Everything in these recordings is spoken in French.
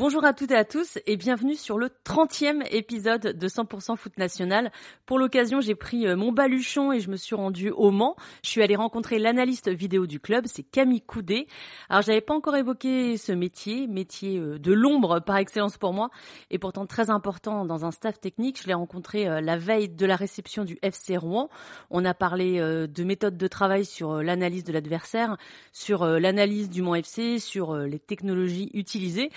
Bonjour à toutes et à tous et bienvenue sur le 30e épisode de 100% foot national. Pour l'occasion, j'ai pris euh, mon baluchon et je me suis rendue au Mans. Je suis allée rencontrer l'analyste vidéo du club, c'est Camille Coudet. Alors, j'avais pas encore évoqué ce métier, métier euh, de l'ombre par excellence pour moi et pourtant très important dans un staff technique. Je l'ai rencontré euh, la veille de la réception du FC Rouen. On a parlé de méthodes de travail sur l'analyse de l'adversaire, sur l'analyse du Mans FC, sur les technologies utilisées.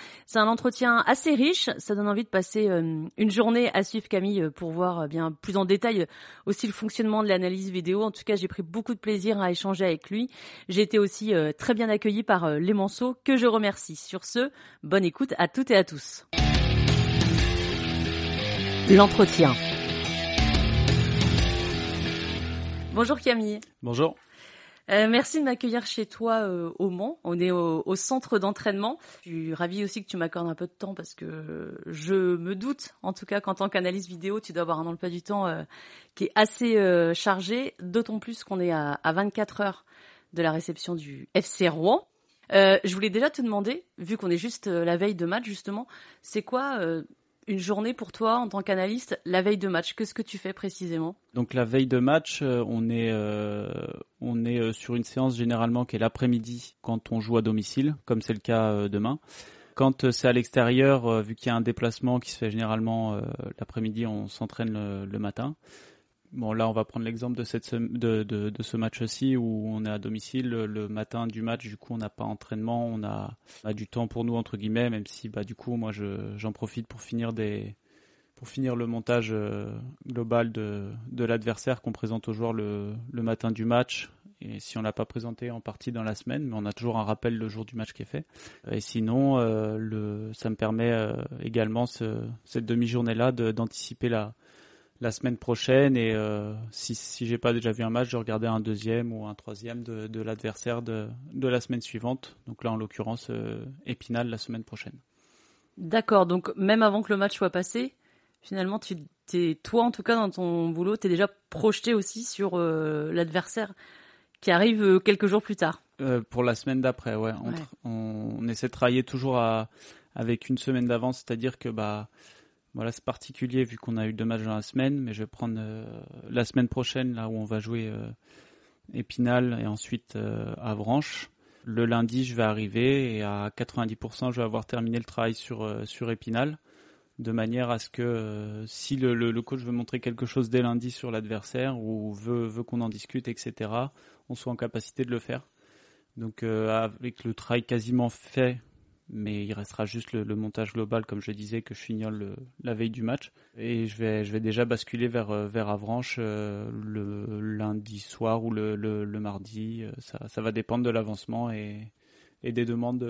Entretien assez riche. Ça donne envie de passer euh, une journée à suivre Camille euh, pour voir euh, bien plus en détail aussi le fonctionnement de l'analyse vidéo. En tout cas, j'ai pris beaucoup de plaisir à échanger avec lui. J'ai été aussi très bien accueilli par les Manceaux que je remercie. Sur ce, bonne écoute à toutes et à tous. L'entretien. Bonjour Camille. Bonjour. Euh, merci de m'accueillir chez toi euh, au Mans. On est au, centre d'entraînement. Je suis ravie aussi que tu m'accordes un peu de temps parce que je me doute, en tout cas qu'en tant qu'analyste vidéo, tu dois avoir un emploi du temps euh, qui est assez chargé, d'autant plus qu'on est à, à, 24 heures de la réception du FC Rouen. je voulais déjà te demander, vu qu'on est juste la veille de match justement, c'est quoi une journée pour toi en tant qu'analyste la veille de match Qu'est-ce que tu fais précisément? Donc la veille de match, euh, on est euh, on est euh, sur une séance généralement qui est l'après-midi quand on joue à domicile, comme c'est le cas demain. Quand c'est à l'extérieur, vu qu'il y a un déplacement qui se fait généralement l'après-midi, on s'entraîne le, matin. Bon, là, on va prendre l'exemple de, cette, de, de, ce match-ci où on est à domicile le, matin du match. Du coup, on n'a pas entraînement, on a, du temps pour nous entre guillemets, même si, bah, du coup, moi, j'en profite pour finir des, pour finir le montage euh, global de, l'adversaire qu'on présente aux joueurs le, matin du match. Et si on l'a pas présenté en partie dans la semaine, mais on a toujours un rappel le jour du match qui est fait. Et sinon, euh, le, ça me permet euh, également ce, cette demi-journée-là d'anticiper la, la semaine prochaine et euh, si, si j'ai pas déjà vu un match, je regardais un deuxième ou un troisième de, de l'adversaire de, de la semaine suivante. Donc là, en l'occurrence, euh, Épinal la semaine prochaine. D'accord, donc même avant que le match soit passé, finalement, tu es, toi en tout cas dans ton boulot, tu es déjà projeté aussi sur euh, l'adversaire qui arrive quelques jours plus tard. pour la semaine d'après, ouais. On, on, essaie de travailler toujours à, avec une semaine d'avance, c'est-à-dire que bah voilà, c'est particulier vu qu'on a eu deux matchs dans la semaine, mais je vais prendre euh, la semaine prochaine, là où on va jouer euh, Épinal et ensuite euh, Avranches. Le lundi, je vais arriver et à 90%, je vais avoir terminé le travail sur, sur Épinal, de manière à ce que si le, le, coach veut montrer quelque chose dès lundi sur l'adversaire ou veut, veut qu'on en discute, etc., on soit en capacité de le faire. Donc avec le travail quasiment fait mais il restera juste le, montage global, comme je disais, que je fignole la veille du match. Et je vais, je vais déjà basculer vers, euh, vers Avranches euh, le lundi soir ou le, le, mardi. Euh, ça, va dépendre de l'avancement et des demandes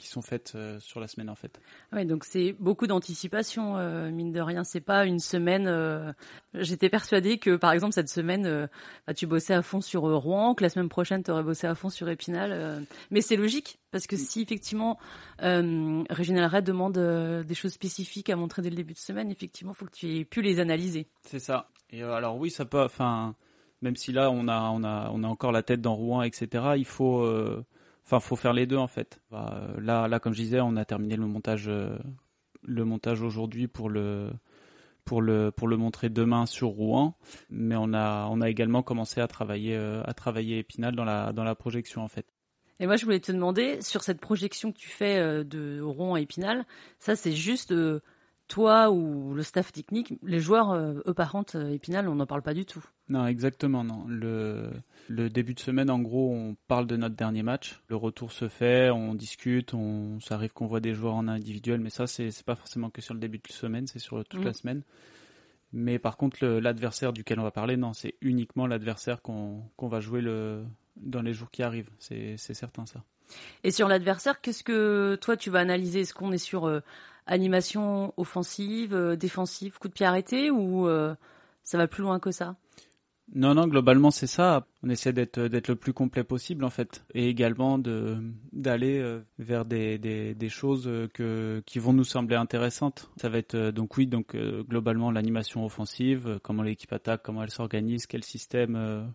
qui sont faites euh, sur la semaine en fait. Oui, donc c'est beaucoup d'anticipation, euh, mine de rien. C'est pas une semaine. Euh, j'étais persuadée que, par exemple, cette semaine, bah, tu bossais à fond sur Rouen, que la semaine prochaine, tu aurais bossé à fond sur Épinal. mais c'est logique, parce que si effectivement Régional Red demande des choses spécifiques à montrer dès le début de semaine, effectivement, il faut que tu aies pu les analyser. C'est ça. Et alors oui, ça peut. Enfin, même si là, on a, on a, on a encore la tête dans Rouen, etc. Il faut Enfin, faut faire les deux en fait. Bah, là, là, comme je disais, on a terminé le montage, euh, le montage aujourd'hui pour le, pour le, pour le montrer demain sur Rouen. Mais on a, on a également commencé à travailler, euh, à travailler Épinal dans la, dans la projection en fait. Et moi, je voulais te demander sur cette projection que tu fais euh, de Rouen à Épinal, ça c'est juste toi ou le staff technique, les joueurs, eux par contre, Épinal, on n'en parle pas du tout. Non, exactement, non. Le, le début de semaine, en gros, on parle de notre dernier match. Le retour se fait, on discute, on, ça arrive qu'on voit des joueurs en individuel, mais ça, c'est, pas forcément que sur le début de semaine, c'est sur toute la mm. semaine. Mais par contre, l'adversaire duquel on va parler, non, c'est uniquement l'adversaire qu'on, va jouer le, dans les jours qui arrivent. C'est certain, ça. Et sur l'adversaire, qu'est-ce que toi tu vas analyser? Est-ce qu'on est sur euh, animation offensive, euh, défensive, coup de pied arrêté ou euh, ça va plus loin que ça? Non, non, globalement c'est ça. On essaie d'être le plus complet possible en fait, et également de d'aller vers des, des, des choses que qui vont nous sembler intéressantes. Ça va être donc oui, donc globalement l'animation offensive, comment l'équipe attaque, comment elle s'organise, quel système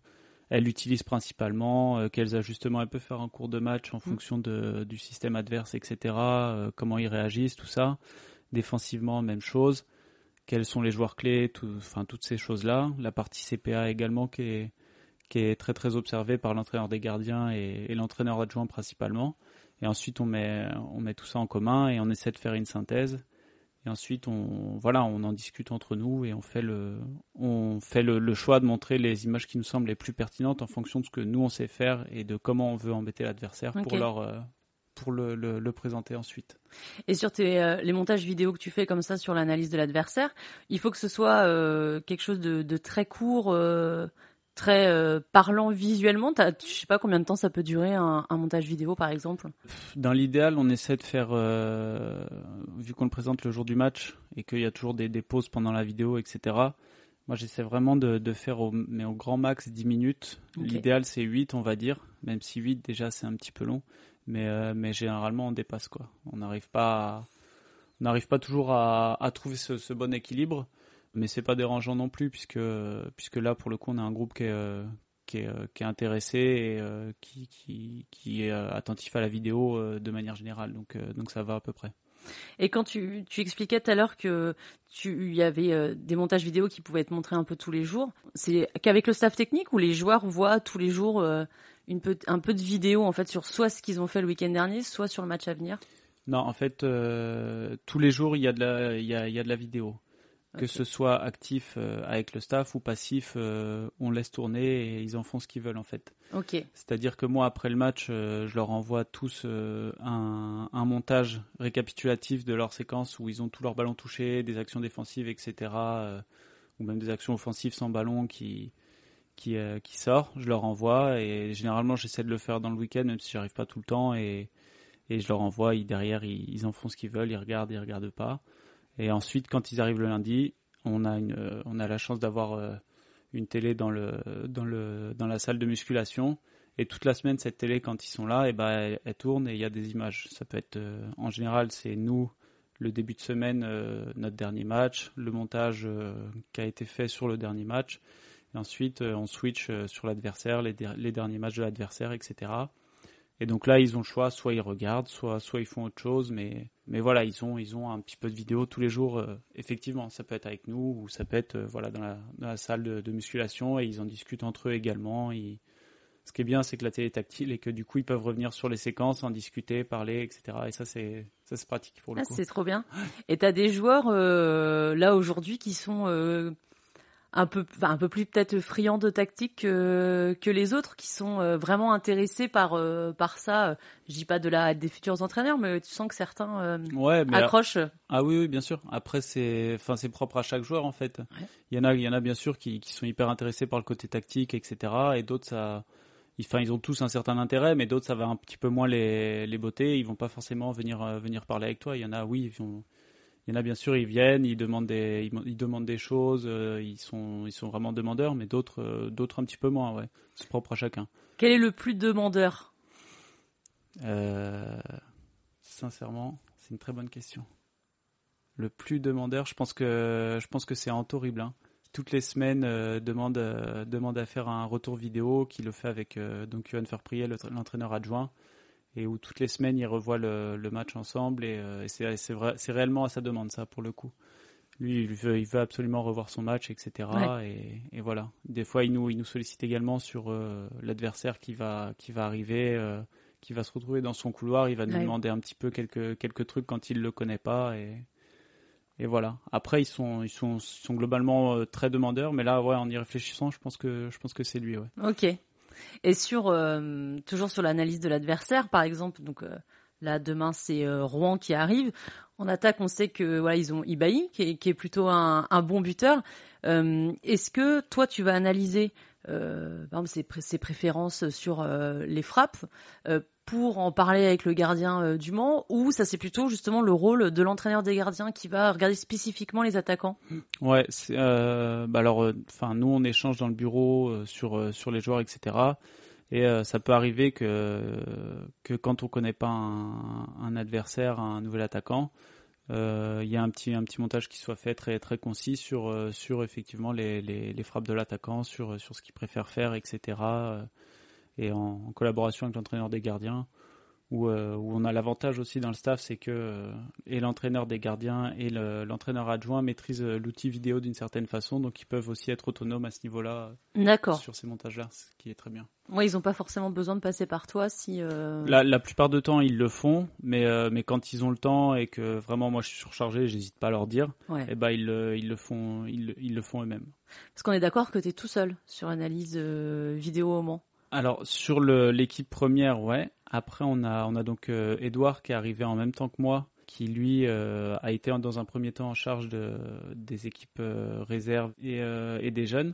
elle utilise principalement, quels ajustements elle peut faire en cours de match en mm. fonction de, du système adverse, etc. comment ils réagissent, tout ça. Défensivement, même chose quels sont les joueurs clés, enfin toutes ces choses-là. La partie CPA également qui est, qui est très très observée par l'entraîneur des gardiens et, l'entraîneur adjoint principalement. Et ensuite on met, on met tout ça en commun et on essaie de faire une synthèse. Et ensuite on, voilà, on en discute entre nous et on fait, le, on fait le, choix de montrer les images qui nous semblent les plus pertinentes en fonction de ce que nous on sait faire et de comment on veut embêter l'adversaire pour leur, euh, pour le, le, présenter ensuite. Et sur tes, euh, les montages vidéo que tu fais comme ça sur l'analyse de l'adversaire, il faut que ce soit euh, quelque chose de, de très court, euh, très parlant visuellement. Je sais pas combien de temps ça peut durer un, un montage vidéo par exemple? Dans l'idéal, on essaie de faire, vu qu'on le présente le jour du match et qu'il y a toujours des, des, pauses pendant la vidéo, etc. Moi, j'essaie vraiment de, de, faire au, mais au grand max 10 minutes. L'idéal, c'est 8, on va dire, même si 8 déjà c'est un petit peu long mais euh, mais généralement on dépasse quoi. On n'arrive pas on pas toujours à, à trouver ce, ce, bon équilibre, mais c'est pas dérangeant non plus puisque puisque là pour le coup on a un groupe qui est euh, qui est, qui est intéressé et euh, qui, qui, qui est attentif à la vidéo de manière générale donc donc ça va à peu près. Et quand tu, tu expliquais tout à l'heure que tu y avait des montages vidéo qui pouvaient être montrés un peu tous les jours, c'est qu'avec le staff technique ou les joueurs voient tous les jours une peu, un peu de vidéo en fait sur soit ce qu'ils ont fait le week-end dernier, soit sur le match à venir? Non, en fait, euh, tous les jours il y a de la, il y a, il y a de la vidéo. Que ce soit actif euh, avec le staff ou passif, euh, on laisse tourner et ils en font ce qu'ils veulent en fait. Ok. C'est-à-dire que moi après le match, je leur envoie tous un, un, montage récapitulatif de leur séquence où ils ont tous leurs ballons touchés, des actions défensives, etc. ou même des actions offensives sans ballon qui, qui, euh, qui sort, je leur envoie et généralement j'essaie de le faire dans le week-end même si j'arrive pas tout le temps et, et je leur envoie, ils, derrière ils, en font ce qu'ils veulent, ils regardent, ils regardent pas. Et ensuite quand ils arrivent le lundi, on a, une, euh, on a la chance d'avoir euh, une télé dans, le, dans, le, dans la salle de musculation et toute la semaine cette télé quand ils sont là, et ben elle, tourne et il y a des images. Ça peut être en général c'est nous le début de semaine notre dernier match, le montage qui a été fait sur le dernier match et ensuite, euh, on switch euh, sur l'adversaire, les, derniers matchs de l'adversaire, etc. Et donc là, ils ont le choix, soit ils regardent, soit, soit ils font autre chose, mais, mais voilà, ils ont, ils ont un petit peu de vidéo tous les jours, euh, effectivement. Ça peut être avec nous, ou ça peut être voilà, dans, la, dans la salle de, musculation, et ils en discutent entre eux également. Ce qui est bien, c'est que la télé est tactile et que du coup, ils peuvent revenir sur les séquences, en discuter, parler, etc. Et ça, c'est ça c'est pratique pour le ah, coup. C'est trop bien. Et tu as des joueurs là aujourd'hui qui sont un peu, un peu plus peut-être friand de tactique que, que, les autres qui sont euh, vraiment intéressés par, euh, par ça. Je dis pas de la des futurs entraîneurs, mais tu sens que certains euh, accrochent. Ah oui, oui, bien sûr. Après, c'est, enfin, c'est propre à chaque joueur en fait. Il y en a, il y en a bien sûr qui, qui sont hyper intéressés par le côté tactique, etc. Et d'autres, ça, enfin, ils ont tous un certain intérêt, mais d'autres, ça va un petit peu moins les, les botter. Ils vont pas forcément venir, venir parler avec toi. Il y en a, oui, ils vont il y en a bien sûr, ils viennent, ils demandent des, ils, demandent des choses, euh, ils sont, ils sont vraiment demandeurs, mais d'autres, euh, d'autres un petit peu moins, ouais. C'est propre à chacun. Quel est le plus demandeur? Euh, Sincèrement, c'est une très bonne question. Le plus demandeur, je pense que, je pense que c'est Anto Riblin. Toutes les semaines, demande, demande à faire un retour vidéo, qui le fait avec donc Johan Ferprier, l'entraîneur adjoint et où toutes les semaines ils revoient le, le match ensemble et, euh, c'est réellement à sa demande ça pour le coup lui il veut il veut absolument revoir son match etc et, et, voilà des fois il nous il nous sollicite également sur euh, l'adversaire qui va qui va arriver euh, qui va se retrouver dans son couloir il va nous demander un petit peu quelques quelques trucs quand il le connaît pas et et voilà. Après, ils sont, ils sont, ils sont globalement très demandeurs, mais là, ouais, en y réfléchissant, je pense que, je pense que c'est lui, ouais. Ok. Et sur euh, toujours sur l'analyse de l'adversaire, par exemple, euh, là demain c'est euh, Rouen qui arrive. En attaque, on sait que voilà ils ont Ibaï qui est, plutôt un, bon buteur. Est-ce que toi tu vas analyser ses préférences sur les frappes pour en parler avec le gardien euh, du Mans ou ça c'est plutôt justement le rôle de l'entraîneur des gardiens qui va regarder spécifiquement les attaquants? Ouais, euh, bah alors, euh, enfin nous on échange dans le bureau sur sur les joueurs etc. Et ça peut arriver que que quand on connaît pas un, adversaire, un nouvel attaquant, il y a un petit un petit montage qui soit fait très très concis sur sur effectivement les, les, les frappes de l'attaquant, sur sur ce qu'il préfère faire etc et en, collaboration avec l'entraîneur des gardiens. Où, euh, où, on a l'avantage aussi dans le staff, c'est que euh, et l'entraîneur des gardiens et l'entraîneur adjoint maîtrisent euh, l'outil vidéo d'une certaine façon, donc ils peuvent aussi être autonomes à ce niveau-là sur ces montages-là, ce qui est très bien. Ouais, ils n'ont pas forcément besoin de passer par toi si. La, la, plupart du temps, ils le font, mais mais quand ils ont le temps et que vraiment moi je suis surchargé, j'hésite pas à leur dire. Et eh ben ils, ils le font, ils, ils le font eux-mêmes. Parce qu'on est d'accord que tu es tout seul sur analyse vidéo au Mans. Alors sur l'équipe première, ouais. Après on a on a donc euh, Edouard qui est arrivé en même temps que moi, qui lui euh, a été dans un premier temps en charge de, des équipes euh, réserves et, et, des jeunes,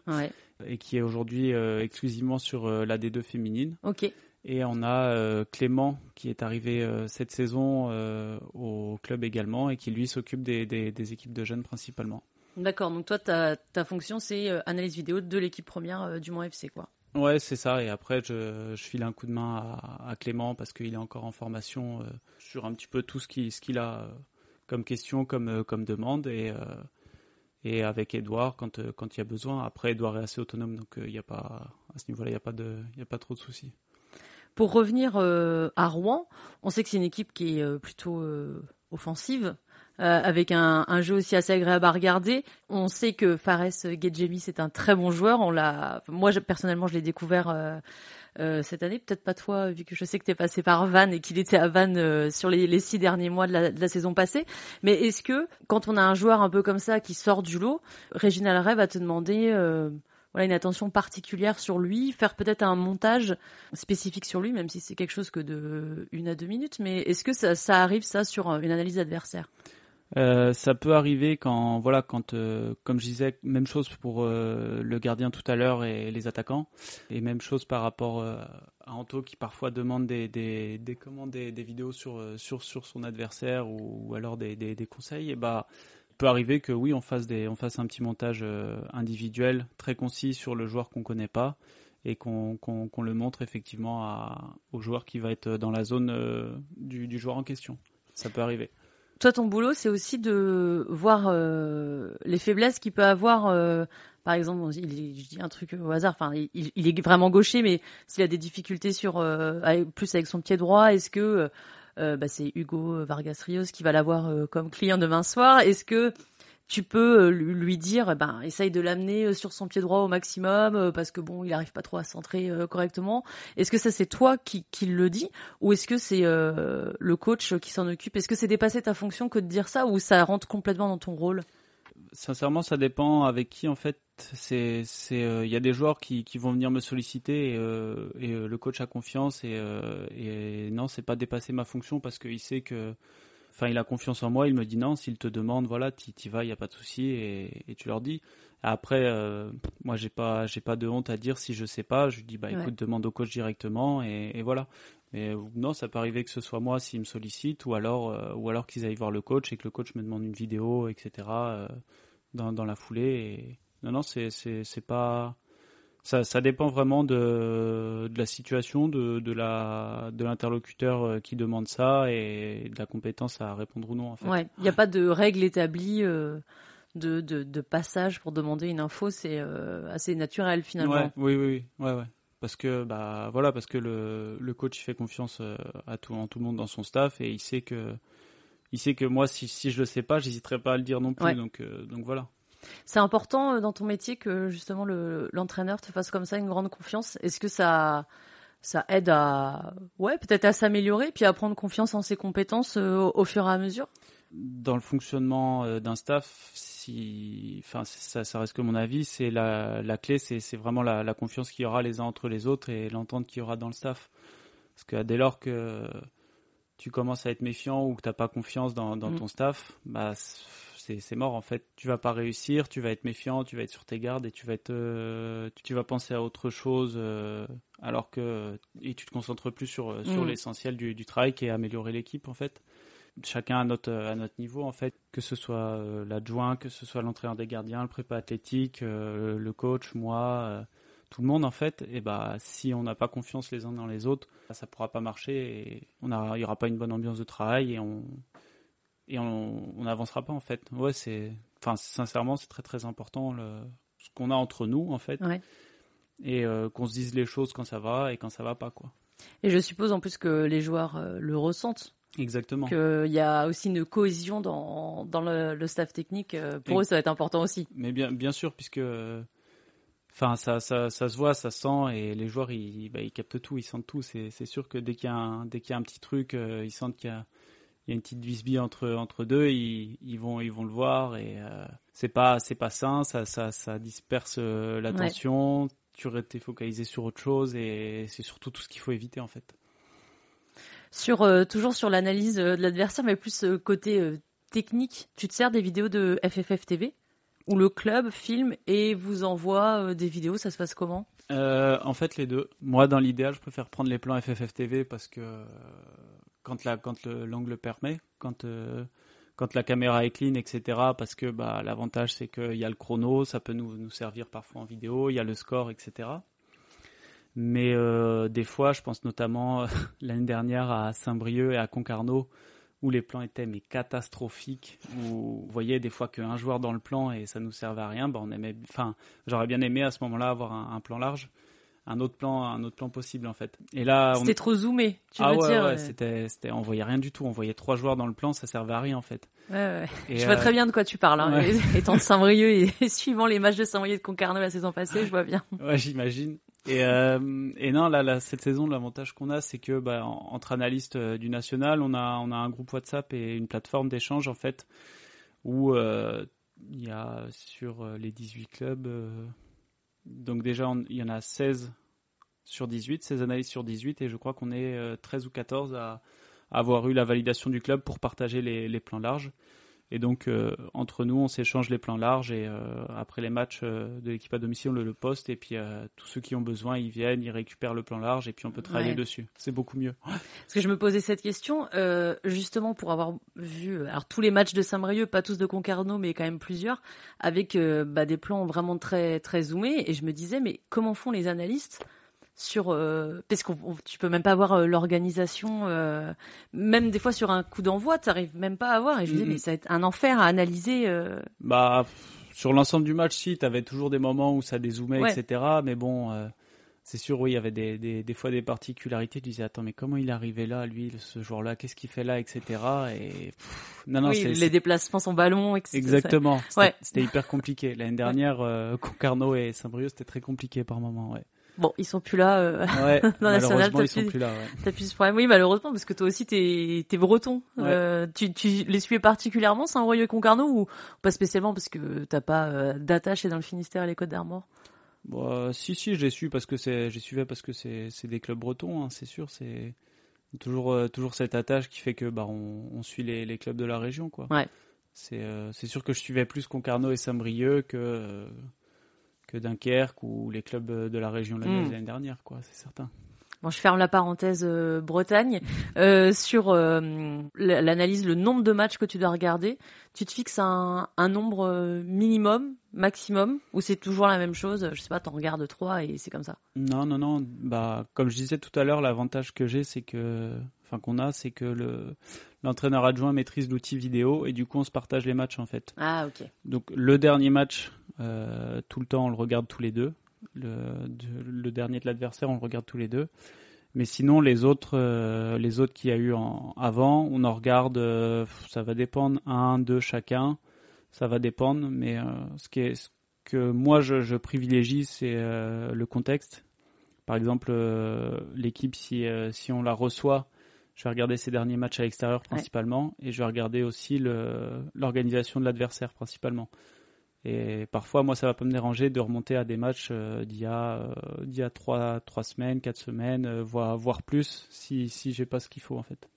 et qui est aujourd'hui exclusivement sur la D2 féminine. Ok. Et on a Clément qui est arrivé cette saison au club également et qui lui s'occupe des, des, des, équipes de jeunes principalement. D'accord, donc toi ta, ta fonction c'est analyse vidéo de l'équipe première du Mont FC quoi. Ouais, c'est ça. Et après, je, je, file un coup de main à, Clément parce qu'il est encore en formation euh, sur un petit peu tout ce qu'il a euh, comme question, comme, euh, demande. Et, et avec Edouard quand il y a besoin. Après, Edouard est assez autonome, donc il n'y a pas à ce niveau-là, il n'y a a pas trop de soucis. Pour revenir à Rouen, on sait que c'est une équipe qui est plutôt offensive. Euh, avec un, un, jeu aussi assez agréable à regarder. On sait que Fares Gedjemi c'est un très bon joueur. On l'a, moi personnellement je l'ai découvert euh, euh, cette année, peut-être pas toi vu que je sais que tu es passé par Vannes et qu'il était à Vannes euh, sur les, les, six derniers mois de la, de la saison passée. Mais est-ce que quand on a un joueur un peu comme ça qui sort du lot, Réginal Ray va te demander voilà une attention particulière sur lui, faire peut-être un montage spécifique sur lui, même si c'est quelque chose que de une à deux minutes. Mais est-ce que ça, ça arrive ça sur une analyse adversaire? Euh, ça peut arriver quand, voilà, quand, euh, comme je disais, même chose pour euh, le gardien tout à l'heure et les attaquants, et même chose par rapport à Anto qui parfois demande des, des, des, des, des vidéos sur, sur, sur son adversaire ou, alors des, des, des, conseils, et bah, peut arriver que oui, on fasse, des, on fasse un petit montage individuel très concis sur le joueur qu'on connaît pas et qu'on qu'on le montre effectivement à, au joueur qui va être dans la zone du, du joueur en question. Ça peut arriver. Toi, ton boulot, c'est aussi de voir euh, les faiblesses qu'il peut avoir. Euh, par exemple, il, je dis un truc au hasard. Enfin, il, est vraiment gaucher, mais s'il a des difficultés sur euh, plus avec son pied droit, est-ce que bah, c'est Hugo Vargas Rios qui va l'avoir comme client demain soir? Est-ce que tu peux euh, lui dire, eh ben, essaye de l'amener euh, sur son pied droit au maximum euh, parce que bon, il n'arrive pas trop à centrer correctement. Est-ce que ça c'est toi qui, qui le dis ou est-ce que c'est le coach qui s'en occupe? Est-ce que c'est dépasser ta fonction que de dire ça ou ça rentre complètement dans ton rôle? Sincèrement, ça dépend avec qui en fait. C'est, c'est, il y a des joueurs qui, qui vont venir me solliciter et, le coach a confiance et, et non, c'est pas dépasser ma fonction parce qu'il sait que enfin, il a confiance en moi. Il me dit non, s'il te demande, voilà, tu y vas, il y a pas de souci, et, et, tu leur dis. Après, euh, moi, j'ai pas, j'ai pas de honte à dire si je sais pas. Je lui dis, bah écoute, demande au coach directement, et, et, voilà. Mais non, ça peut arriver que ce soit moi s'il me sollicite, ou alors, euh, ou alors qu'ils aillent voir le coach et que le coach me demande une vidéo, etc. Euh, dans, dans la foulée. Et... Non, non, c'est, c'est, c'est pas ça, ça dépend vraiment de, de la situation, de, de la de l'interlocuteur euh, qui demande ça et de la compétence à répondre ou non. En fait. Ouais, il n'y a pas de règle établie euh, de, de, de, passage pour demander une info, c'est euh, assez naturel finalement. Ouais, oui, oui, oui, ouais, ouais. Parce que bah voilà, parce que le, le coach fait confiance à tout, en tout le monde dans son staff et il sait que il sait que moi si, si je le sais pas, j'hésiterai pas à le dire non plus. Donc donc voilà. C'est important euh, dans ton métier que justement l'entraîneur te fasse comme ça une grande confiance. Est-ce que ça ça aide à ouais peut-être à s'améliorer puis à prendre confiance en ses compétences euh, au, fur et à mesure? Dans le fonctionnement euh, d'un staff, si enfin ça, ça reste que mon avis, c'est la, la clé, c'est vraiment la, la confiance qu'il y aura les uns entre les autres et l'entente qu'il y aura dans le staff. Parce que dès lors que tu commences à être méfiant ou que tu n'as pas confiance dans, dans mm. ton staff, bah c'est mort en fait. Tu vas pas réussir, tu vas être méfiant, tu vas être sur tes gardes et tu vas être, euh, tu vas penser à autre chose euh, alors que et tu te concentres plus sur sur mm. l'essentiel du, du, travail qui est améliorer l'équipe en fait. Chacun à notre à notre niveau en fait, que ce soit euh, l'adjoint, que ce soit l'entraîneur des gardiens, le prépa athlétique, le coach, moi tout le monde en fait, et bah si on n'a pas confiance les uns dans les autres, ça pourra pas marcher et on il y aura pas une bonne ambiance de travail et on et on n'avancera pas en fait. Ouais, c'est, enfin, sincèrement, c'est très très important le, ce qu'on a entre nous en fait, et euh, qu'on se dise les choses quand ça va et quand ça va pas quoi. Et je suppose en plus que les joueurs euh, le ressentent. Exactement. Qu'il y a aussi une cohésion dans, dans le, staff technique. Euh, pour eux, ça va être important aussi. Mais bien, bien sûr, puisque Enfin, ça, ça, ça, se voit, ça sent, et les joueurs, ils, bah, ils captent tout, ils sentent tout. C'est sûr que dès qu'il y, a un, dès qu'il y a un petit truc, ils sentent qu'il y a, y a une petite bisbille entre entre deux, ils, ils vont ils vont le voir et euh, c'est pas c'est pas sain, ça ça ça disperse euh, l'attention. Tu restes focalisé sur autre chose et c'est surtout tout ce qu'il faut éviter en fait. Sur euh, toujours sur l'analyse de l'adversaire, mais plus côté technique, tu te sers des vidéos de FFF TV où le club filme et vous envoie des vidéos. Ça se passe comment? En fait, les deux. Moi, dans l'idéal, je préfère prendre les plans FFF TV parce que quand la quand l'angle permet, quand euh, quand la caméra est clean, etc. Parce que bah, l'avantage c'est qu'il y a le chrono, ça peut nous, nous servir parfois en vidéo, il y a le score, etc. Mais euh, des fois, je pense notamment l'année dernière à Saint-Brieuc et à Concarneau, où les plans étaient mais catastrophiques, où vous voyez des fois qu'un joueur dans le plan et ça nous servait à rien, bah on aimait, enfin, j'aurais bien aimé à ce moment-là avoir un plan large un autre plan, un autre plan possible en fait. Et là, c'était trop zoomé. Tu ah veux ouais, dire ouais, c'était, c'était, on voyait rien du tout. On voyait trois joueurs dans le plan, ça servait à rien en fait. Ouais, ouais. je vois très euh, bien de quoi tu parles. Hein. Étant de Saint-Brieuc et suivant les matchs de Saint-Brieuc de Concarneau la saison passée, je vois bien. Ouais, j'imagine. Et, euh, et non, là, là, cette saison, l'avantage qu'on a, c'est que bah, entre analystes euh, du national, on a, on a un groupe WhatsApp et une plateforme d'échange en fait où euh, il y a sur les 18 clubs. Donc déjà, il y en a 16 sur 18, 16 analyses sur 18, et je crois qu'on est 13 euh, ou 14 à, avoir eu la validation du club pour partager les, plans larges. Et donc, euh, entre nous, on s'échange les plans larges et euh, après les matchs de l'équipe à domicile, on le, poste et puis tous ceux qui ont besoin, ils viennent, ils récupèrent le plan large et puis on peut travailler dessus. C'est beaucoup mieux. Parce que je me posais cette question, justement pour avoir vu alors tous les matchs de Saint-Brieuc, pas tous de Concarneau, mais quand même plusieurs, avec bah, des plans vraiment très, très zoomés. Et je me disais, mais comment font les analystes sur euh, parce que tu peux même pas voir euh, l'organisation euh, même des fois sur un coup d'envoi tu n'arrives même pas à voir. Et je me disais mais ça va être un enfer à analyser bah sur l'ensemble du match si tu avais toujours des moments où ça dézoomait etc mais bon c'est sûr oui il y avait des, des, des, fois des particularités. Tu disais attends mais comment il est arrivé là lui ce jour là qu'est-ce qu'il fait là? Etc et non non oui, les déplacements sans ballon etc. exactement. C'était hyper compliqué. L'année dernière Concarneau et Saint-Brieuc c'était très compliqué par moment ouais Bon, ils sont plus là euh, ouais, dans National. Ils sont plus là. Ouais. plus ce problème. Oui, malheureusement, parce que toi aussi, t'es es breton. Euh, tu, tu les suivais particulièrement, Saint-Royeux et Concarneau, ou pas spécialement parce que t'as pas euh, d'attache dans le Finistère et les Côtes d'Armor? Bon, si, si, parce que c'est, j'ai suivi parce que c'est, c'est des clubs bretons, hein, c'est sûr. C'est toujours, euh, toujours cette attache qui fait que bah on, on suit les, les clubs de la région, quoi. Ouais. C'est, c'est sûr que je suivais plus Concarneau et Saint-Brieuc que que Dunkerque ou les clubs de la région de hmm. l'année dernière, quoi, c'est certain. Bon, je ferme la parenthèse euh, Bretagne. Euh, sur euh, l'analyse, le nombre de matchs que tu dois regarder, tu te fixes un, un nombre euh, minimum, maximum, ou c'est toujours la même chose? Je sais pas, t'en regardes trois et c'est comme ça. Non, non, non. Bah, comme je disais tout à l'heure, l'avantage que j'ai, c'est que, enfin, qu'on a, c'est que le l'entraîneur adjoint maîtrise l'outil vidéo et du coup, on se partage les matchs en fait. Ah, ok. Donc, le dernier match, tout le temps, on le regarde tous les deux le, dernier de l'adversaire, on le regarde tous les deux. Mais sinon, les autres, euh, les autres qu'il y a eu en, avant, on en regarde, euh, ça va dépendre, un, deux chacun, ça va dépendre. Mais euh, ce, qui est, ce que moi je, privilégie, c'est le contexte. Par exemple, l'équipe, si, si on la reçoit, je vais regarder ses derniers matchs à l'extérieur principalement, et je vais regarder aussi l'organisation de l'adversaire principalement. Et parfois, moi, ça va pas me déranger de remonter à des matchs euh, d'il y a, euh, d'il y a trois, trois semaines, quatre semaines, euh, voire, voire plus, si, si j'ai pas ce qu'il faut, en fait.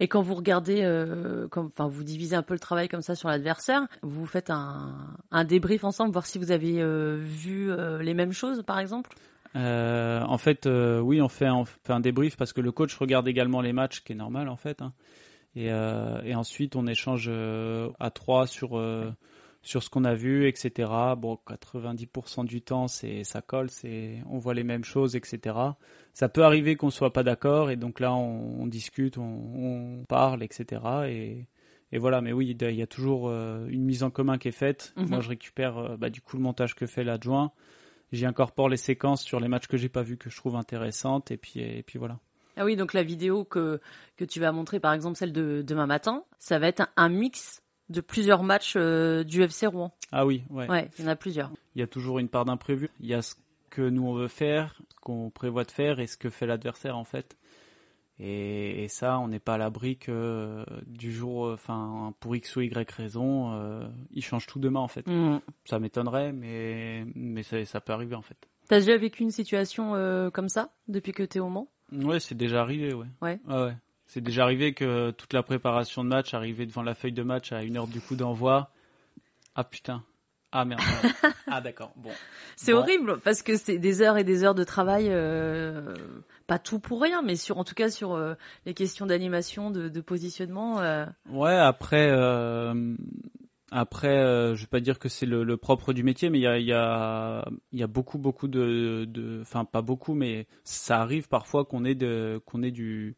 Et quand vous regardez, euh, enfin, vous divisez un peu le travail comme ça sur l'adversaire, vous faites un, un débrief ensemble, voir si vous avez vu les mêmes choses, par exemple? Euh, en fait, euh, oui, on fait, on fait un débrief parce que le coach regarde également les matchs, qui est normal en fait. Hein. Et, euh, et, ensuite, on échange à trois sur sur ce qu'on a vu, etc. Bon, 90% du temps, c'est ça colle, c'est on voit les mêmes choses, etc. Ça peut arriver qu'on soit pas d'accord et donc là, on, on discute, on, on, parle, etc. Et, et voilà, mais oui, il y a toujours une mise en commun qui est faite. Mm -hmm. Moi, je récupère bah, du coup le montage que fait l'adjoint j'y incorpore les séquences sur les matchs que j'ai pas vus que je trouve intéressantes et puis et puis voilà. Ah oui, donc la vidéo que que tu vas montrer par exemple celle de demain matin, ça va être un, un mix de plusieurs matchs euh, du FC Rouen. Ah oui, ouais. Ouais, il y en a plusieurs. Il y a toujours une part d'imprévu. Il y a ce que nous on veut faire, ce qu'on prévoit de faire et ce que fait l'adversaire en fait. Et, et, ça, on n'est pas à l'abri que euh, du jour, enfin, pour X ou Y raison, euh, il change tout demain en fait. Mmh. Ça m'étonnerait, mais, mais ça, ça, peut arriver en fait. T'as déjà vécu une situation euh, comme ça depuis que t'es au Mans? Ouais, c'est déjà arrivé, ouais. Ouais. Ah ouais. C'est déjà arrivé que toute la préparation de match, arriver devant la feuille de match à une heure du coup d'envoi. Ah putain, ah merde. ah d'accord. Bon. C'est bon. horrible parce que c'est des heures et des heures de travail, euh, pas tout pour rien, mais sur en tout cas sur euh, les questions d'animation, de, de, positionnement. Euh... Ouais. Après, après, je vais pas dire que c'est le, le, propre du métier, mais il y a, il y a, il y a beaucoup, beaucoup de, enfin pas beaucoup, mais ça arrive parfois qu'on ait de, qu'on ait du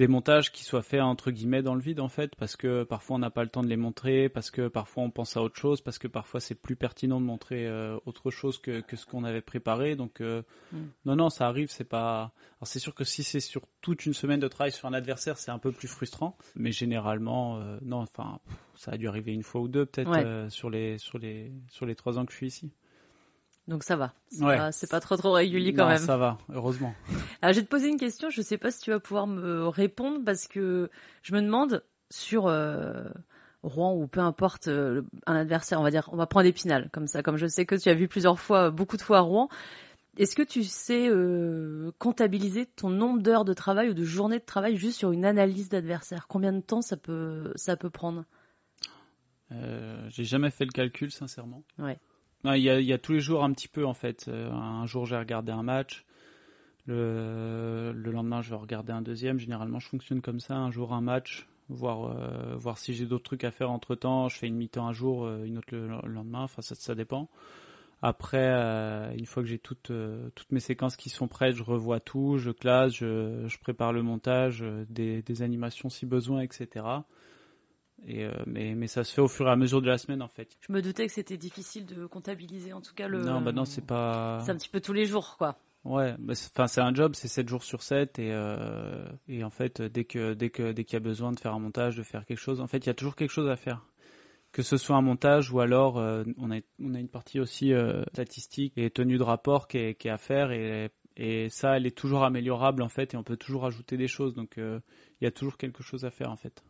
des montages qui soient faits entre guillemets dans le vide en fait parce que parfois on n'a pas le temps de les montrer parce que parfois on pense à autre chose parce que parfois c'est plus pertinent de montrer euh, autre chose que, que ce qu'on avait préparé donc euh, mm. non non ça arrive c'est pas alors c'est sûr que si c'est sur toute une semaine de travail sur un adversaire c'est un peu plus frustrant mais généralement euh, non enfin ça a dû arriver une fois ou deux peut-être ouais. sur les sur les sur les trois ans que je suis ici donc ça va. C'est ouais. pas, pas, trop trop régulier quand non, même. Ça va, heureusement. Alors je vais te poser une question, je sais pas si tu vas pouvoir me répondre parce que je me demande sur euh, Rouen ou peu importe euh, un adversaire, on va dire, on va prendre Épinal comme ça, comme je sais que tu as vu plusieurs fois, beaucoup de fois à Rouen. Est-ce que tu sais euh, comptabiliser ton nombre d'heures de travail ou de journées de travail juste sur une analyse d'adversaire? Combien de temps ça peut ça peut prendre? Euh, J'ai jamais fait le calcul sincèrement. Ouais. Non, il y, a, tous les jours un petit peu en fait. Euh, un jour j'ai regardé un match, le, le lendemain je vais regarder un deuxième. Généralement je fonctionne comme ça, un jour un match, voir euh, voir si j'ai d'autres trucs à faire entre temps. Je fais une mi-temps un jour, euh, une autre le, le lendemain. Enfin ça, ça dépend. Après, une fois que j'ai toutes toutes mes séquences qui sont prêtes, je revois tout, je classe, je, je prépare le montage, des, des animations si besoin, etc. Et euh, mais, mais ça se fait au fur et à mesure de la semaine en fait. Je me doutais que c'était difficile de comptabiliser en tout cas le. Non, bah non, c'est pas. C'est un petit peu tous les jours quoi. Ouais, enfin bah c'est un job, c'est 7 jours sur 7 et euh, et en fait dès que dès que dès qu'il y a besoin de faire un montage, de faire quelque chose, en fait il y a toujours quelque chose à faire. Que ce soit un montage ou alors euh, on a on a une partie aussi euh, statistique et tenue de rapport qui est, qui est à faire et et ça elle est toujours améliorable en fait et on peut toujours ajouter des choses donc euh, il y a toujours quelque chose à faire en fait.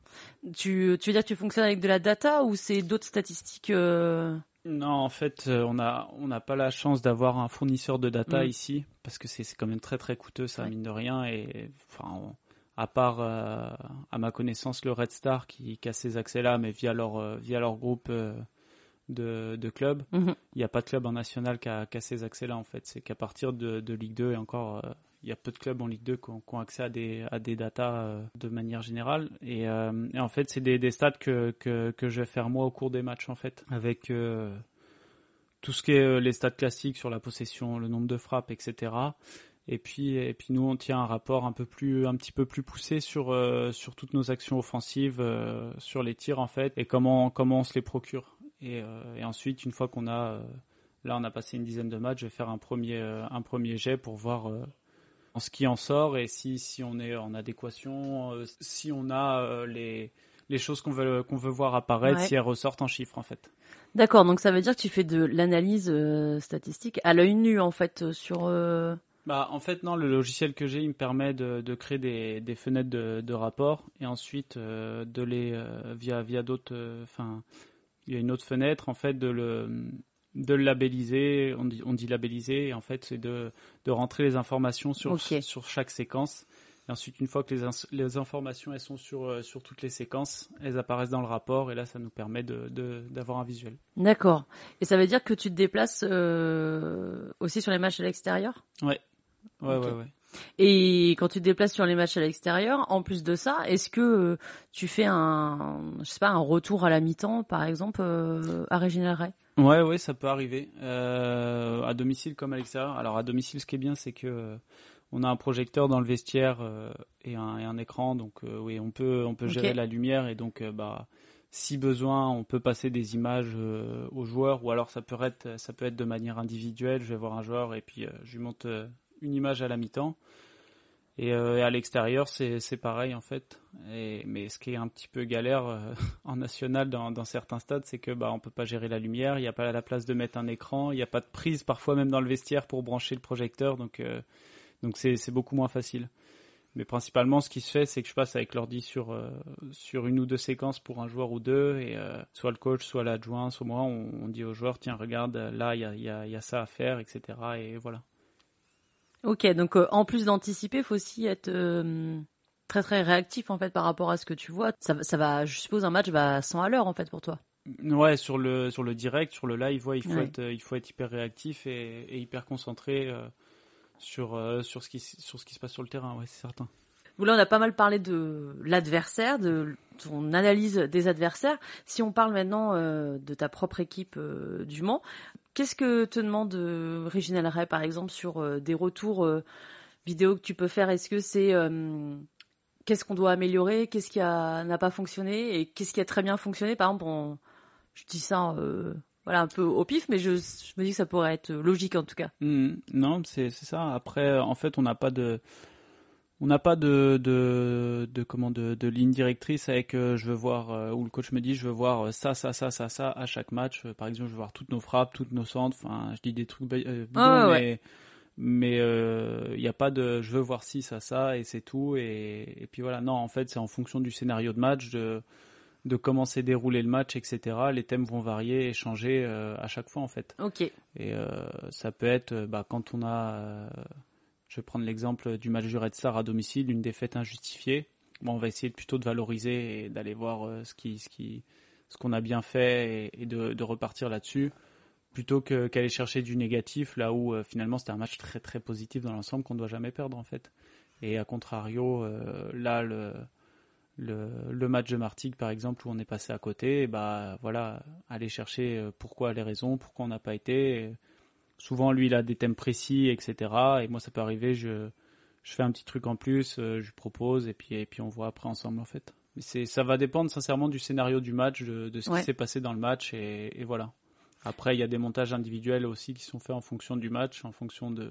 Tu, tu veux dire que tu fonctionnes avec de la data ou c'est d'autres statistiques euh... Non, en fait, on a on n'a pas la chance d'avoir un fournisseur de data mmh. ici parce que c'est quand même très très coûteux ça ouais. mine de rien et enfin on, à part euh, à ma connaissance le Red Star qui, qui a ces accès là mais via leur euh, via leur groupe euh, de, de clubs, il mmh. n'y a pas de club en national qui a, ces accès là en fait, c'est qu'à partir de, de Ligue 2 et encore il y a peu de clubs en Ligue 2 qui ont, qui ont accès à des, à des datas euh, de manière générale. Et, euh, et en fait, c'est des, des stats que, que, que, je vais faire moi au cours des matchs, en fait, avec euh, tout ce qui est les stats classiques sur la possession, le nombre de frappes, etc. Et puis, et puis nous, on tient un rapport un peu plus, un petit peu plus poussé sur, euh, sur toutes nos actions offensives, euh, sur les tirs en fait, et comment, comment on se les procure. Et, et ensuite, une fois qu'on a, là, on a passé une dizaine de matchs, je vais faire un premier, un premier jet pour voir ce qui en sort et si, si on est en adéquation, euh, si on a euh, les, les choses qu'on veut, qu'on veut voir apparaître, ouais. si elles ressortent en chiffres en fait. D'accord, donc ça veut dire que tu fais de l'analyse euh, statistique à l'œil nu en fait sur. Euh... Bah, en fait, non, le logiciel que j'ai, il me permet de, de créer des, des fenêtres de, de rapport et ensuite euh, de les, euh, via, via d'autres. Enfin, il y a une autre fenêtre, en fait, de le, de le labelliser, on dit, on dit labelliser, et en fait c'est de, de rentrer les informations sur, okay. sur chaque séquence. Et ensuite, une fois que les, les informations elles sont sur, sur toutes les séquences, elles apparaissent dans le rapport et là, ça nous permet d'avoir de, d'avoir un visuel. D'accord. Et ça veut dire que tu te déplaces aussi sur les matchs à l'extérieur? Ouais. Ouais, ouais, ouais. Et quand tu te déplaces sur les matchs à l'extérieur, en plus de ça, est-ce que euh, tu fais un, je sais pas, un retour à la mi-temps, par exemple, euh, à Réginal Ray Ouais, ouais, ça peut arriver. Euh, à domicile comme à l'extérieur. Alors à domicile, ce qui est bien, c'est que on a un projecteur dans le vestiaire et un, et, un, écran, donc oui, on peut on peut gérer la lumière et donc bah si besoin, on peut passer des images aux joueurs. Ou alors ça peut être ça peut être de manière individuelle. Je vais voir un joueur et puis je lui montre une image à la mi-temps. Et, euh, à l'extérieur, c'est pareil en fait. Et, mais ce qui est un petit peu galère euh, en national dans, certains stades, c'est que bah on peut pas gérer la lumière, il n'y a pas la place de mettre un écran, il n'y a pas de prise parfois même dans le vestiaire pour brancher le projecteur, donc euh, donc c'est beaucoup moins facile. Mais principalement, ce qui se fait, c'est que je passe avec l'ordi sur sur une ou deux séquences pour un joueur ou deux, et soit le coach, soit l'adjoint, soit moi, on, dit au joueur, tiens, regarde, là, il y a, y, y a ça à faire, etc. Et voilà. Ok, donc euh, en plus d'anticiper, il faut aussi être euh, très très réactif en fait par rapport à ce que tu vois. Ça, ça va, je suppose, un match va à 100 à l'heure en fait pour toi. Ouais, sur le sur le direct, sur le live, ouais, il faut être il faut être hyper réactif et, et hyper concentré euh, sur sur ce qui sur ce qui se passe sur le terrain, ouais, c'est certain. Là, on a pas mal parlé de l'adversaire, de ton analyse des adversaires. Si on parle maintenant de ta propre équipe du Mans, Qu'est-ce que te demande euh, Ray, par exemple, sur euh, des retours euh, vidéo que tu peux faire? Est-ce que c'est qu'est-ce qu'on doit améliorer? Qu'est-ce qui n'a pas fonctionné? Et qu'est-ce qui a très bien fonctionné? Par exemple, je dis ça voilà, un peu au pif, mais je, me dis que ça pourrait être logique en tout cas. Mmh, non, c'est ça. Après, en fait, on n'a pas de on n'a pas de, de, de, comment de, de, ligne directrice avec euh, je veux voir euh, où le coach me dit je veux voir euh, ça ça ça ça ça à chaque match. Par exemple je veux voir toutes nos frappes toutes nos centres. Enfin je dis des trucs ah, mais mais il n'y a pas de je veux voir ci ça ça et c'est tout. Et, et, puis voilà. Non en fait c'est en fonction du scénario de match de de comment s'est déroulé le match etc les thèmes vont varier et changer à chaque fois en fait. Ok. Et ça peut être bah, quand on a je vais prendre l'exemple du match du Red Star à domicile, une défaite injustifiée. Bon, on va essayer plutôt de valoriser et d'aller voir euh, ce qu'on a bien fait et, de, repartir là-dessus, plutôt qu'aller chercher du négatif là où euh, finalement c'était un match très très positif dans l'ensemble qu'on ne doit jamais perdre en fait. Et à contrario, euh, là le, match de Martigues par exemple où on est passé à côté, bah voilà, aller chercher pourquoi les raisons, pourquoi on n'a pas été souvent lui il a des thèmes précis, etc. Et moi ça peut arriver, je, je fais un petit truc en plus, euh, je lui propose et puis, et puis on voit après ensemble en fait. Mais c'est, ça va dépendre sincèrement du scénario du match, de, ce qui s'est passé dans le match et, voilà. Après il y a des montages individuels aussi qui sont faits en fonction du match, en fonction de,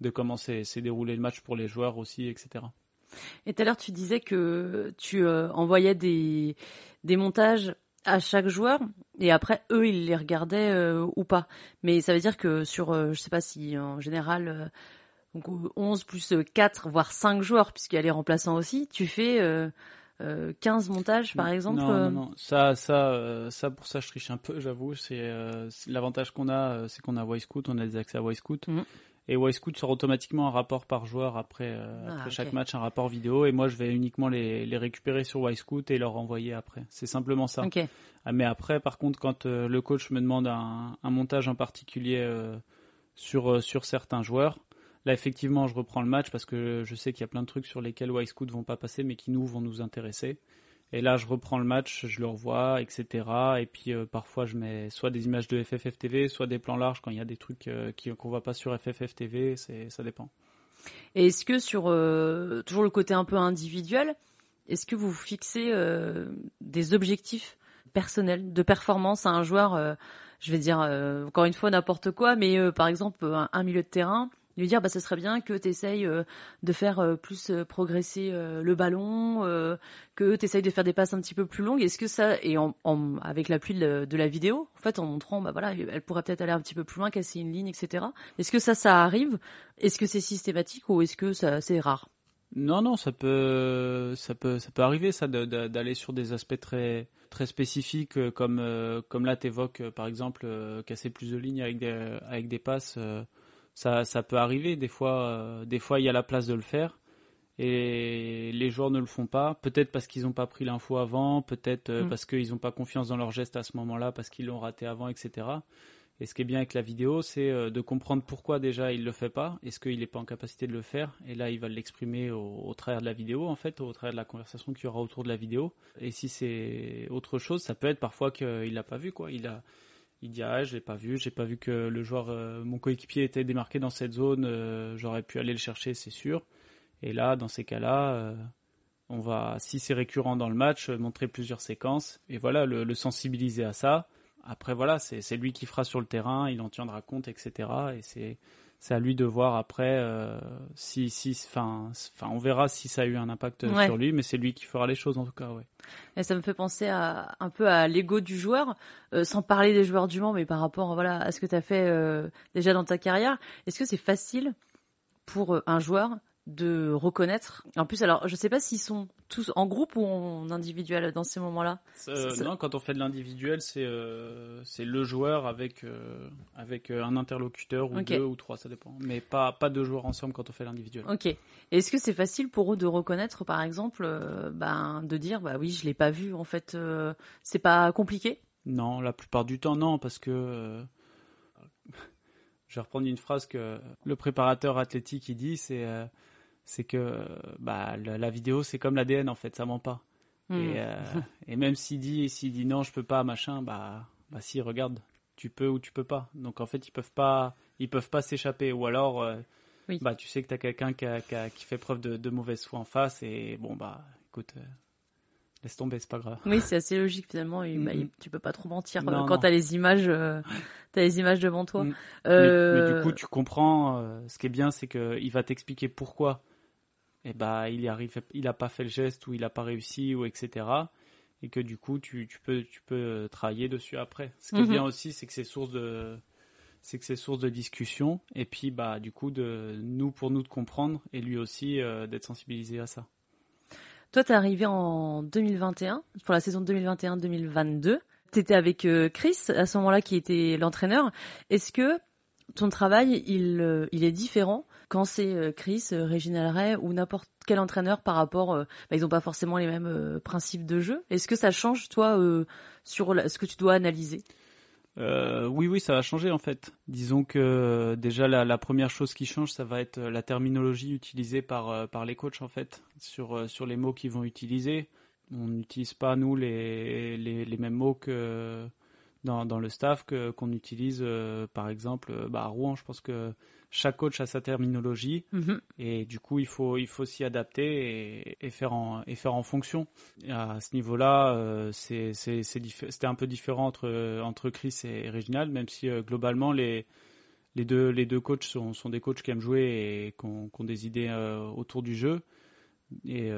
de comment s'est, déroulé le match pour les joueurs aussi, etc. Et tout à l'heure tu disais que tu euh, envoyais des, des montages à chaque joueur et après eux ils les regardaient euh, ou pas. Mais ça veut dire que sur euh, je sais pas si en général euh, donc 11 plus 4 voire 5 joueurs puisqu'il y a les remplaçants aussi, tu fais 15 montages par exemple Non non, non. ça ça ça pour ça je triche un peu, j'avoue, c'est l'avantage qu'on a c'est qu'on a Voicecout, on a des accès à Voicecout. Mmh. Et Wisecout sort automatiquement un rapport par joueur après, euh, ah, après chaque match, un rapport vidéo. Et moi, je vais uniquement les, les récupérer sur Wisecout et leur envoyer après. C'est simplement ça. Ah, mais après, par contre, quand euh, le coach me demande un, un montage en particulier euh, sur, sur certains joueurs, là, effectivement, je reprends le match parce que je sais qu'il y a plein de trucs sur lesquels Wisecout vont pas passer, mais qui nous vont nous intéresser. Et là, je reprends le match, je le revois, etc. Et puis euh, parfois, je mets soit des images de FFFTV, soit des plans larges quand il y a des trucs euh, qu'on voit pas sur FFFTV. C'est, ça dépend. Et est-ce que sur euh, toujours le côté un peu individuel, est-ce que vous fixez des objectifs personnels de performance à un joueur Je vais dire encore une fois n'importe quoi, mais par exemple un milieu de terrain lui dire bah ce serait bien que tu essayes euh, de faire euh, plus euh, progresser le ballon, que tu essayes de faire des passes un petit peu plus longues. Est-ce que ça et avec l'appui de, de, la vidéo, en fait en montrant bah voilà, elle pourrait peut-être aller un petit peu plus loin, casser une ligne, etc. Est-ce que ça ça arrive? Est-ce que c'est systématique ou est-ce que ça c'est rare? Non non, ça peut ça peut ça peut arriver ça d'aller sur des aspects très très spécifiques comme comme là t'évoques par exemple casser plus de lignes avec des avec des passes ça, ça peut arriver. Des fois, euh, des fois, il y a la place de le faire. et les joueurs ne le font pas. Peut-être parce qu'ils n'ont pas pris l'info avant, peut-être euh, mm. parce qu'ils n'ont pas confiance dans leur geste à ce moment-là, parce qu'ils l'ont raté avant, etc. Et ce qui est bien avec la vidéo, c'est euh, de comprendre pourquoi déjà il le fait pas. Est-ce qu'il n'est pas en capacité de le faire? Et là, il va l'exprimer au, travers de la vidéo, en fait, au travers de la conversation qu'il y aura autour de la vidéo. Et si c'est autre chose, ça peut être parfois qu'il l'a pas vu, quoi. Il a, il dit ah je l'ai pas vu, j'ai pas vu que le joueur, euh, mon coéquipier était démarqué dans cette zone. Euh, j'aurais pu aller le chercher, c'est sûr. Et là, dans ces cas-là, on va, si c'est récurrent dans le match, montrer plusieurs séquences et voilà, le sensibiliser à ça après, voilà, c'est lui qui fera sur le terrain, il en tiendra compte, etc. Et c'est c'est à lui de voir après euh, si si enfin on verra si ça a eu un impact sur lui mais c'est lui qui fera les choses en tout cas ouais. Et ça me fait penser à un peu à l'ego du joueur euh, sans parler des joueurs du Mans mais par rapport voilà à ce que tu as fait euh, déjà dans ta carrière. Est-ce que c'est facile pour un joueur de reconnaître. En plus, alors, je sais pas s'ils sont tous en groupe ou en individuel dans ces moments-là. Euh, non, quand on fait de l'individuel, c'est euh, c'est le joueur avec euh, avec un interlocuteur ou deux ou trois, ça dépend. Mais pas pas deux joueurs ensemble quand on fait l'individuel. Ok. Est-ce que c'est facile pour eux de reconnaître, par exemple, ben de dire, bah oui, je l'ai pas vu. En fait, c'est pas compliqué? Non, la plupart du temps, non, parce que je vais reprendre une phrase que le préparateur athlétique il dit, c'est c'est que bah, la, vidéo, c'est comme l'ADN en fait, ça ment pas. Hmm. Euh, et, même s'il dit, s'il dit non, je peux pas, machin, bah, bah si, regarde, tu peux ou tu peux pas. Donc en fait, ils peuvent pas, ils peuvent pas s'échapper. Ou alors, euh, bah, tu sais que tu as quelqu'un qui, qui, fait preuve de, mauvaise foi en face et bon, bah, écoute, euh, laisse tomber, c'est pas grave. Oui, c'est assez logique finalement. Et, bah, tu peux pas trop mentir quand tu as les images, as les images devant toi. Mm. Mais, du coup, tu comprends. ce qui est bien, c'est qu'il va t'expliquer pourquoi et bah il y arrive, il a pas fait le geste ou il a pas réussi ou etc. Et que du coup tu, tu peux tu peux travailler dessus après. Ce qui est mhm. bien aussi, c'est que c'est source de c'est que c'est source de discussion et puis bah du coup de nous pour nous de comprendre et lui aussi euh, d'être sensibilisé à ça. Toi, tu es arrivé en 2021 pour la saison 2021-2022. Tu étais avec euh, Chris à ce moment-là qui était l'entraîneur. Est-ce que ton travail il euh, il est différent quand c'est euh, Chris, euh, Réginald Ray ou n'importe quel entraîneur par rapport, euh, bah, ils n'ont pas forcément les mêmes principes de jeu. Est-ce que ça change toi sur ce que tu dois analyser? Oui, oui, ça va changer en fait. Disons que déjà la, première chose qui change, ça va être la terminologie utilisée par par les coachs en fait sur sur les mots qu'ils vont utiliser. On n'utilise pas nous les, les, mêmes mots que dans, dans le staff qu'on utilise par exemple bah, à Rouen. Je pense que chaque coach a sa terminologie mhm. et du coup il faut il faut s'y adapter et, faire en et faire en fonction. à ce niveau-là, euh, c'est c'était un peu différent entre entre Chris et Reginald, même si euh, globalement les les deux les deux coachs sont sont des coachs qui aiment jouer et qui ont, des idées euh, autour du jeu. Et,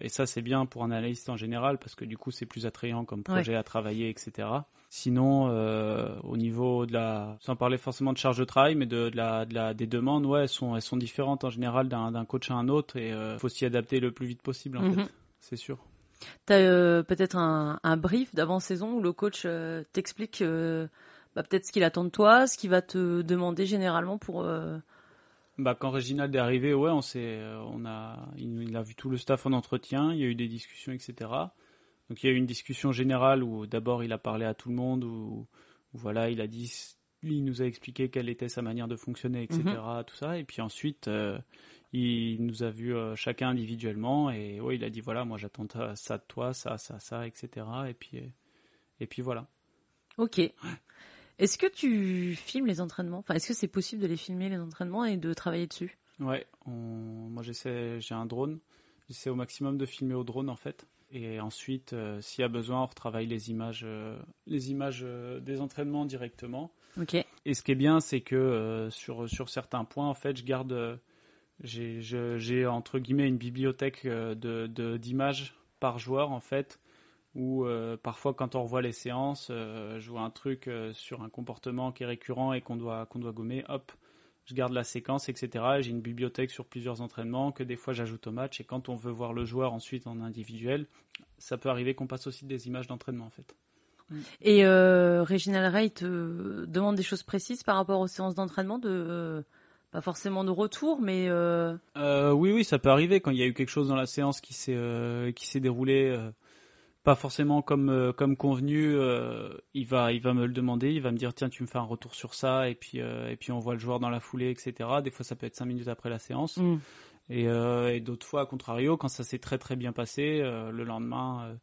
et ça c'est bien pour un analyste en général parce que du coup c'est plus attrayant comme projet à travailler, etc. Sinon, euh, au niveau de la, sans parler forcément de charge de travail, mais de, la, de la, des demandes, ouais, elles sont, elles sont différentes en général d'un coach à un autre et il euh, faut s'y adapter le plus vite possible, en mhm. fait. C'est sûr. Tu as euh, peut-être un, un, brief d'avant-saison où le coach t'explique bah, peut-être ce qu'il attend de toi, ce qu'il va te demander généralement pour. Bah, quand Réginald est arrivé, ouais, on s'est, on a, il, a vu tout le staff en entretien, il y a eu des discussions, etc. Donc il y a eu une discussion générale où d'abord il a parlé à tout le monde, où, voilà, il a dit, il nous a expliqué quelle était sa manière de fonctionner, etc. Mhm. Tout ça, et puis ensuite euh, il nous a vu euh, chacun individuellement et ouais, il a dit voilà, moi j'attends ça de toi, ça, ça, ça, etc. Et puis et puis voilà. Ok. Est-ce que tu filmes les entraînements? Enfin, est-ce que c'est possible de les filmer les entraînements et de travailler dessus? Ouais, moi j'essaie, j'ai un drone, j'essaie au maximum de filmer au drone en fait. Et ensuite, euh, s'il y a besoin, on retravaille les images, euh, les images euh, des entraînements directement. Ok. Et ce qui est bien, c'est que sur, sur certains points, en fait, je garde, j'ai entre guillemets une bibliothèque de d'images par joueur, en fait, où parfois quand on revoit les séances, je vois un truc sur un comportement qui est récurrent et qu'on doit qu'on doit gommer, hop, je garde la séquence, etc. J'ai une bibliothèque sur plusieurs entraînements que des fois j'ajoute au match. Et quand on veut voir le joueur ensuite en individuel, ça peut arriver qu'on passe aussi des images d'entraînement en fait. Et euh, Reginald Ray te demande des choses précises par rapport aux séances d'entraînement de pas forcément de retour, mais oui, oui, ça peut arriver quand il y a eu quelque chose dans la séance qui s'est qui s'est déroulé pas forcément comme comme convenu. il va il va me le demander, il va me dire tiens tu me fais un retour sur ça et puis et puis on voit le joueur dans la foulée, etc. Des fois ça peut être cinq minutes après la séance. Mm. Et, et d'autres fois, à contrario, quand ça s'est très très bien passé, le lendemain,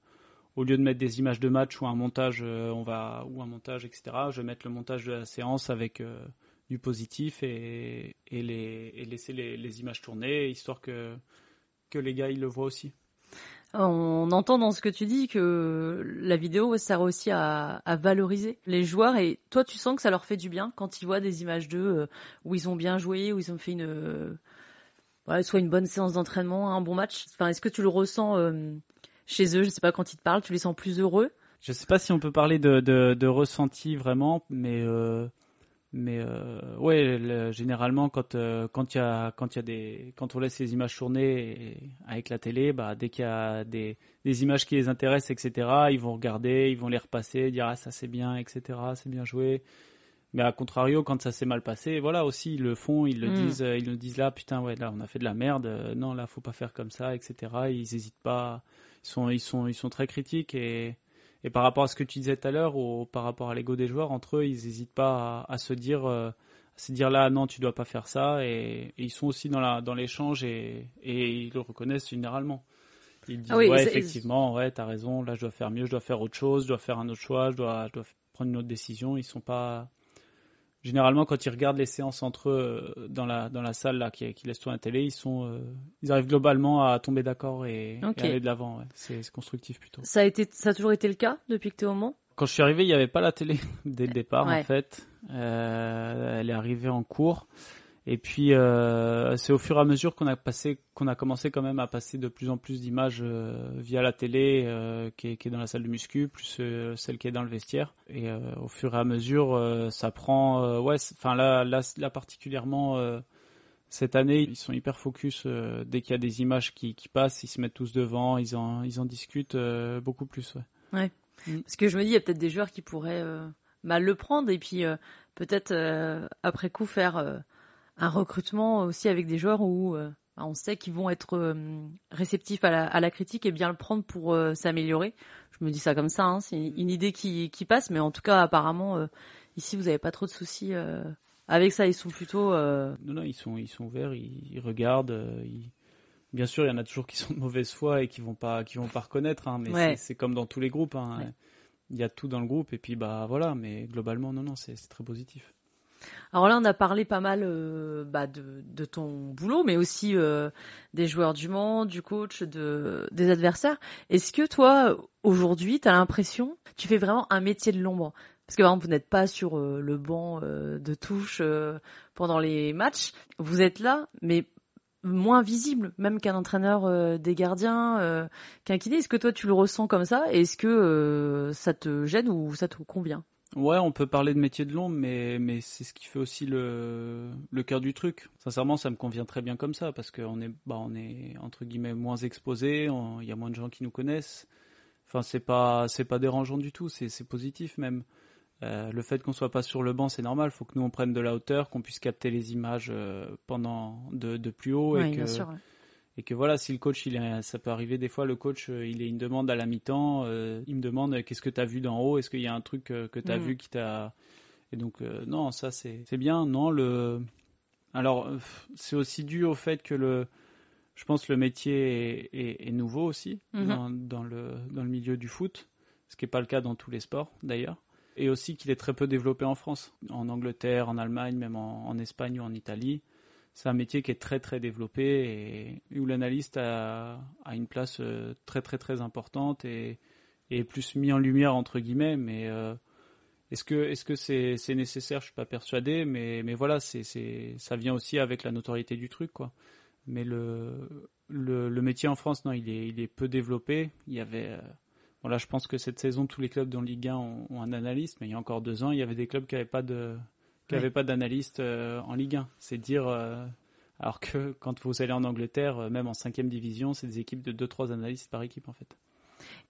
au lieu de mettre des images de match ou un montage, euh, on va ou un montage, etc. Je vais mettre le montage de la séance avec euh, du positif et, et, les, et laisser les, les, images tourner, histoire que que les gars ils le voient aussi. On entend dans ce que tu dis que la vidéo sert aussi à, valoriser les joueurs et toi tu sens que ça leur fait du bien quand ils voient des images d'eux euh, où ils ont bien joué, où ils ont fait une soit une bonne séance d'entraînement, un bon match. Enfin, est-ce que tu le ressens chez eux? Je sais pas quand ils te parlent, tu les sens plus heureux? Je sais pas si on peut parler de ressenti vraiment, mais euh, mais euh, ouais, généralement quand euh, quand il y a quand il y a des quand on laisse les images tourner avec la télé, bah dès qu'il y a des, des images qui les intéressent, etc. Ils vont regarder, ils vont les repasser, dire ah ça c'est bien, etc. C'est bien joué. Mais à contrario, quand ça s'est mal passé, voilà aussi ils le font, ils le hmm. disent, ils le disent là, putain ouais là on a fait de la merde, non là faut pas faire comme ça, etc. Ils hésitent pas ils sont, ils sont, ils sont très critiques et, et par rapport à ce que tu disais tout à l'heure, ou par rapport à l'ego des joueurs, entre eux, ils n'hésitent pas à, se dire, euh, à se dire là, non, tu dois pas faire ça, et, ils sont aussi dans la, dans l'échange et, et ils le reconnaissent généralement. Ils disent, ah ouais, effectivement, ouais, t'as raison, là, je dois faire mieux, je dois faire autre chose, je dois faire un autre choix, je dois, je dois prendre une autre décision. Ils sont pas, généralement quand ils regardent les séances entre eux euh, dans la dans la salle là qui, qui laisse tourner la télé, ils sont euh, ils arrivent globalement à tomber d'accord et, aller de l'avant. Ouais. C'est constructif plutôt. Ça a été ça a toujours été le cas depuis que tu es au Mans? Quand je suis arrivé, il n'y avait pas la télé dès le départ en fait. Euh, elle est arrivée en cours. Et puis euh, c'est au fur et à mesure qu'on a passé, qu'on a commencé quand même à passer de plus en plus d'images euh, via la télé euh, qui, est, qui, est, dans la salle de muscu, plus celle qui est dans le vestiaire. Et au fur et à mesure, ça prend, ouais, enfin là, là, là particulièrement cette année, ils sont hyper focus. dès qu'il y a des images qui, qui, passent, ils se mettent tous devant, ils en, ils en discutent beaucoup plus. Ouais. ouais. Mm. Parce que je me dis, il y a peut-être des joueurs qui pourraient mal le prendre et puis peut-être après coup faire un recrutement aussi avec des joueurs où euh, bah, on sait qu'ils vont être euh, réceptifs à la, à la, critique et bien le prendre pour euh, s'améliorer. Je me dis ça comme ça, hein, c'est une idée qui, qui, passe, mais en tout cas apparemment ici vous n'avez pas trop de soucis avec ça. Ils sont plutôt. Non non, ils sont ils sont ouverts, ils, regardent. Bien sûr, il y en a toujours qui sont de mauvaise foi et qui vont pas qui vont pas reconnaître, hein, mais c'est comme dans tous les groupes. Hein, Il y a tout dans le groupe et puis bah voilà, mais globalement non non c'est très positif. Alors là, on a parlé pas mal euh, bah, de, ton boulot, mais aussi euh, des joueurs du Mans, du coach, de, des adversaires. Est-ce que toi, aujourd'hui, tu as l'impression, tu fais vraiment un métier de l'ombre? Parce que par exemple, vous n'êtes pas sur euh, le banc de touche pendant les matchs. Vous êtes là, mais moins visible, même qu'un entraîneur des gardiens, qu'un kiné. Est-ce que toi, tu le ressens comme ça? Est-ce que ça te gêne ou ça te convient? Ouais, on peut parler de métier de l'ombre, mais, mais c'est ce qui fait aussi le, le cœur du truc. Sincèrement, ça me convient très bien comme ça, parce qu'on est, bah, on est, entre guillemets, moins exposé, il y a moins de gens qui nous connaissent. Enfin, c'est pas, c'est pas dérangeant du tout, c'est, c'est positif même. Euh, le fait qu'on soit pas sur le banc, c'est normal. Il faut que nous on prenne de la hauteur, qu'on puisse capter les images euh, pendant de, de plus haut et que, et que voilà, si le coach, il ça peut arriver des fois, le coach, euh, il est une demande à la mi-temps, euh, il me demande euh, qu'est-ce que tu as vu d'en haut, est-ce qu'il y a un truc que tu as mm. vu qui t'a. Et donc, non, ça c'est bien. Non, le. Alors, c'est aussi dû au fait que le. Je pense que le métier est, est, nouveau aussi mm-hmm. dans, dans, le, dans le milieu du foot, ce qui n'est pas le cas dans tous les sports d'ailleurs. Et aussi qu'il est très peu développé en France, en Angleterre, en Allemagne, même en, en Espagne ou en Italie c'est un métier qui est très très développé et où l'analyste a, a, une place euh, très très très importante et, est plus mis en lumière entre guillemets. Mais euh, est-ce que est-ce que c'est nécessaire? Je suis pas persuadé, mais mais voilà, c'est ça vient aussi avec la notoriété du truc quoi. Mais le le, métier en France, non, il est il est peu développé. Il y avait euh, je pense que cette saison, tous les clubs dans Ligue 1 ont, ont, un analyste, mais il y a encore deux ans, il y avait des clubs qui n'avaient pas de, qu'il n'y avait pas d'analyste euh, en Ligue 1. C'est dire, euh, alors que quand vous allez en Angleterre, euh, même en 5 division, c'est des équipes de 2-3 analystes par équipe en fait.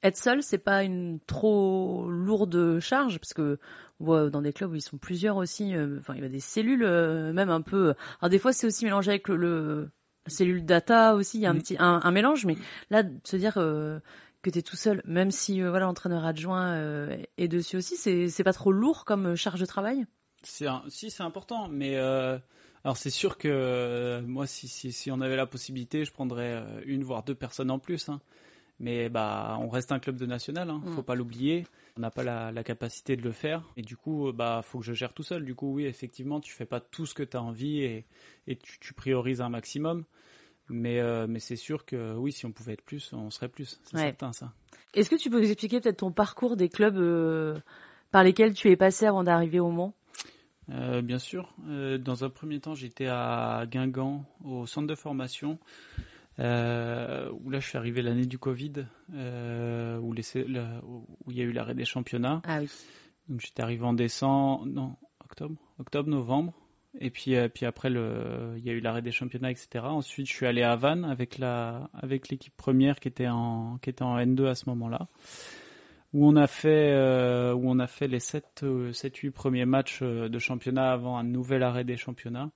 Être seul, c'est pas une trop lourde charge parce que on voit dans des clubs où ils sont plusieurs aussi. euh, Enfin, il y a des cellules euh, même un peu. Alors des fois, c'est aussi mélangé avec le, cellule data aussi. Il y a un Mhm. petit un, un mélange, mais là, de se dire euh, que t'es tout seul, même si voilà l'entraîneur adjoint est dessus aussi, c'est c'est pas trop lourd comme charge de travail? C'est un- si c'est important, mais euh, alors c'est sûr que euh, moi si, si si on avait la possibilité, je prendrais euh, une voire deux personnes en plus. hein. Mais bah on reste un club de national, hein, Mm. faut pas l'oublier. On n'a pas la, la capacité de le faire et du coup bah faut que je gère tout seul. Du coup oui effectivement tu fais pas tout ce que tu as envie et et tu, tu priorises un maximum. Mais euh, mais c'est sûr que oui si on pouvait être plus, on serait plus. C'est Ouais. certain ça. Est-ce que tu peux nous expliquer peut-être ton parcours des clubs euh, par lesquels tu es passé avant d'arriver au Mans? Euh, bien sûr. Euh, dans un premier temps, j'étais à Guingamp, au centre de formation, euh, où là, je suis arrivé l'année du Covid, euh, où, les- où il y a eu l'arrêt des championnats. Ah oui. Donc, j'étais arrivé en décembre, non, octobre, octobre, novembre. Et puis, euh, puis après, le, il y a eu l'arrêt des championnats, etc. Ensuite, je suis allé à Vannes avec la, avec l'équipe première qui était en, qui était en N2 à ce moment-là où on a fait euh, où on a fait les 7 euh, 7 8 premiers matchs euh, de championnat avant un nouvel arrêt des championnats.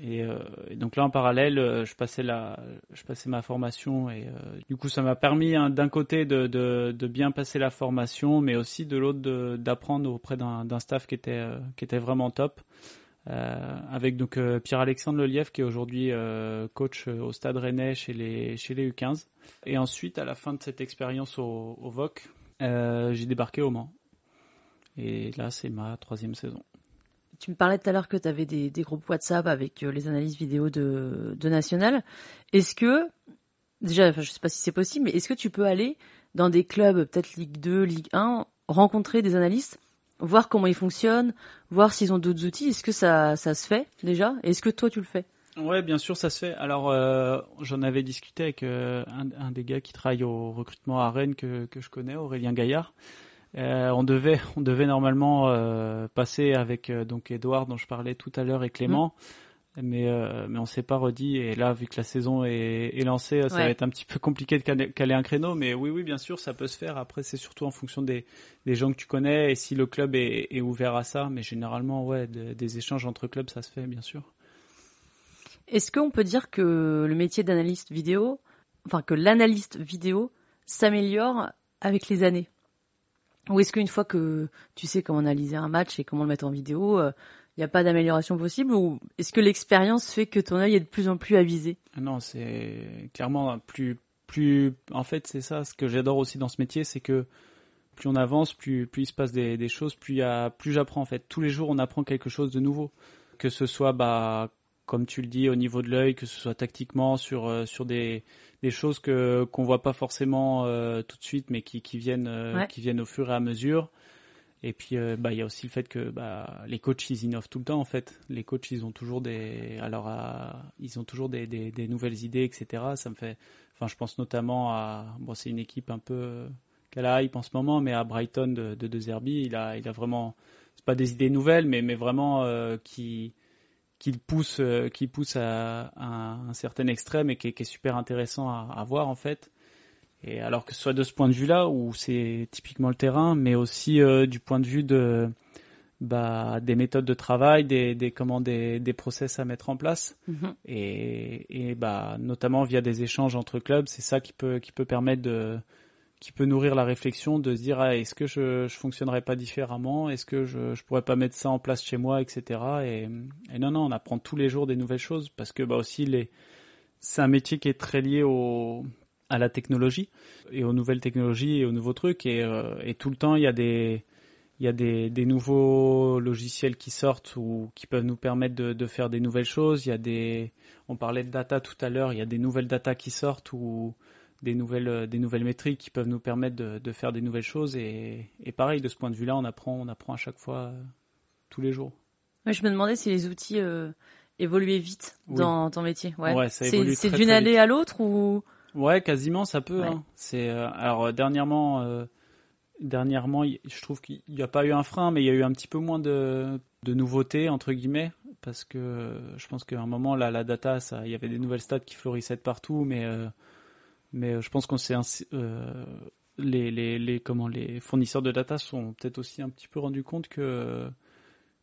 Et, euh, et donc là en parallèle, euh, je passais la je passais ma formation et euh, du coup ça m'a permis hein, d'un côté de, de, de bien passer la formation, mais aussi de l'autre d'apprendre auprès d'un d'un staff qui était euh, qui était vraiment top. Avec donc Pierre-Alexandre Lelièvre qui est aujourd'hui coach au Stade Rennais chez les chez les U15 et ensuite à la fin de cette expérience au, au VOC euh, j'ai débarqué au Mans. Et là, c'est ma troisième saison. Tu me parlais tout à l'heure que tu avais des, groupes WhatsApp avec euh, les analyses vidéo de, de National. Est-ce que, déjà, enfin, je sais pas si c'est possible, mais est-ce que tu peux aller dans des clubs, peut-être Ligue 2, Ligue 1, rencontrer des analystes, voir comment ils fonctionnent, voir s'ils ont d'autres outils? Est-ce que ça, ça se fait déjà? Est-ce que toi tu le fais? Ouais, bien sûr, ça se fait. Alors, euh, j'en avais discuté avec euh, un, un des gars qui travaille au recrutement à Rennes que, que je connais, Aurélien Gaillard. Euh, on devait, on devait normalement euh, passer avec euh, donc Edouard dont je parlais tout à l'heure et Clément, mais euh, mais on s'est pas redit. Et là, vu que la saison est, est lancée, ça Ouais. va être un petit peu compliqué de caler, caler un créneau. Mais oui, oui, bien sûr, ça peut se faire. Après, c'est surtout en fonction des, des gens que tu connais et si le club est, est ouvert à ça. Mais généralement, ouais, de- des échanges entre clubs, ça se fait, bien sûr. Est-ce qu'on peut dire que le métier d'analyste vidéo, enfin que l'analyste vidéo s'améliore avec les années? Ou est-ce qu'une fois que tu sais comment analyser un match et comment le mettre en vidéo, il n'y a pas d'amélioration possible? Ou est-ce que l'expérience fait que ton œil est de plus en plus avisé? Ah Non, c'est clairement plus, plus. En fait, c'est ça. Ce que j'adore aussi dans ce métier, c'est que plus on avance, plus, plus il se passe des, choses, plus, plus j'apprends. En fait, tous les jours, on apprend quelque chose de nouveau. Que ce soit, bah, comme tu le dis, au niveau de l'œil, que ce soit tactiquement sur, euh, sur des, des choses que qu'on voit pas forcément euh, tout de suite, mais qui, qui viennent, euh, Ouais. qui viennent au fur et à mesure. Et puis, euh, bah, il y a aussi le fait que bah, les coachs, ils innovent tout le temps, en fait. Les coachs, ils ont toujours des, alors, à- ils ont toujours des, des, des nouvelles idées, etc. Ça me fait, enfin, je pense notamment à, bon, c'est une équipe un peu qui a la hype en ce moment, mais à Brighton de, de, de Zerbi, il a, il a vraiment, c'est pas des idées nouvelles, mais, mais vraiment euh, qui, qui le pousse, euh, qui pousse à, à un certain extrême et qui est, qui est super intéressant à, à voir en fait. Et alors que ce soit de ce point de vue-là, où c'est typiquement le terrain, mais aussi euh, du point de vue de bah, des méthodes de travail, des, des, comment, des, des process à mettre en place. Mhm. Et, et bah, notamment via des échanges entre clubs, c'est ça qui peut, qui peut permettre de qui peut nourrir la réflexion de se dire ah, est-ce que je, je fonctionnerais pas différemment? Est-ce que je, je pourrais pas mettre ça en place chez moi etc et, et non non on apprend tous les jours des nouvelles choses parce que bah aussi les c'est un métier qui est très lié au à la technologie et aux nouvelles technologies et aux nouveaux trucs. Et, euh, et tout le temps il y a des il y a des, des nouveaux logiciels qui sortent ou qui peuvent nous permettre de, de faire des nouvelles choses. Il y a des, on parlait de data tout à l'heure, il y a des nouvelles data qui sortent ou des nouvelles, euh, des nouvelles métriques qui peuvent nous permettre de, de faire des nouvelles choses. Et, et pareil, de ce point de vue-là, on apprend, on apprend à chaque fois, euh, tous les jours. Ouais, je me demandais si les outils euh, évoluaient vite Oui. dans ton métier. Ouais. Ouais, c'est d'une année vite. à l'autre ou? Ouais, quasiment, ça peut. Ouais. hein. C'est euh, alors dernièrement, dernièrement, je trouve qu'il n'y a pas eu un frein, mais il y a eu un petit peu moins de, de nouveautés entre guillemets, parce que je pense qu'à un moment là, la data, ça, il y avait des nouvelles stats qui florissaient de partout, mais Mais je pense qu'on s'est les, les, les, comment, les fournisseurs de data sont peut-être aussi un petit peu rendus compte que,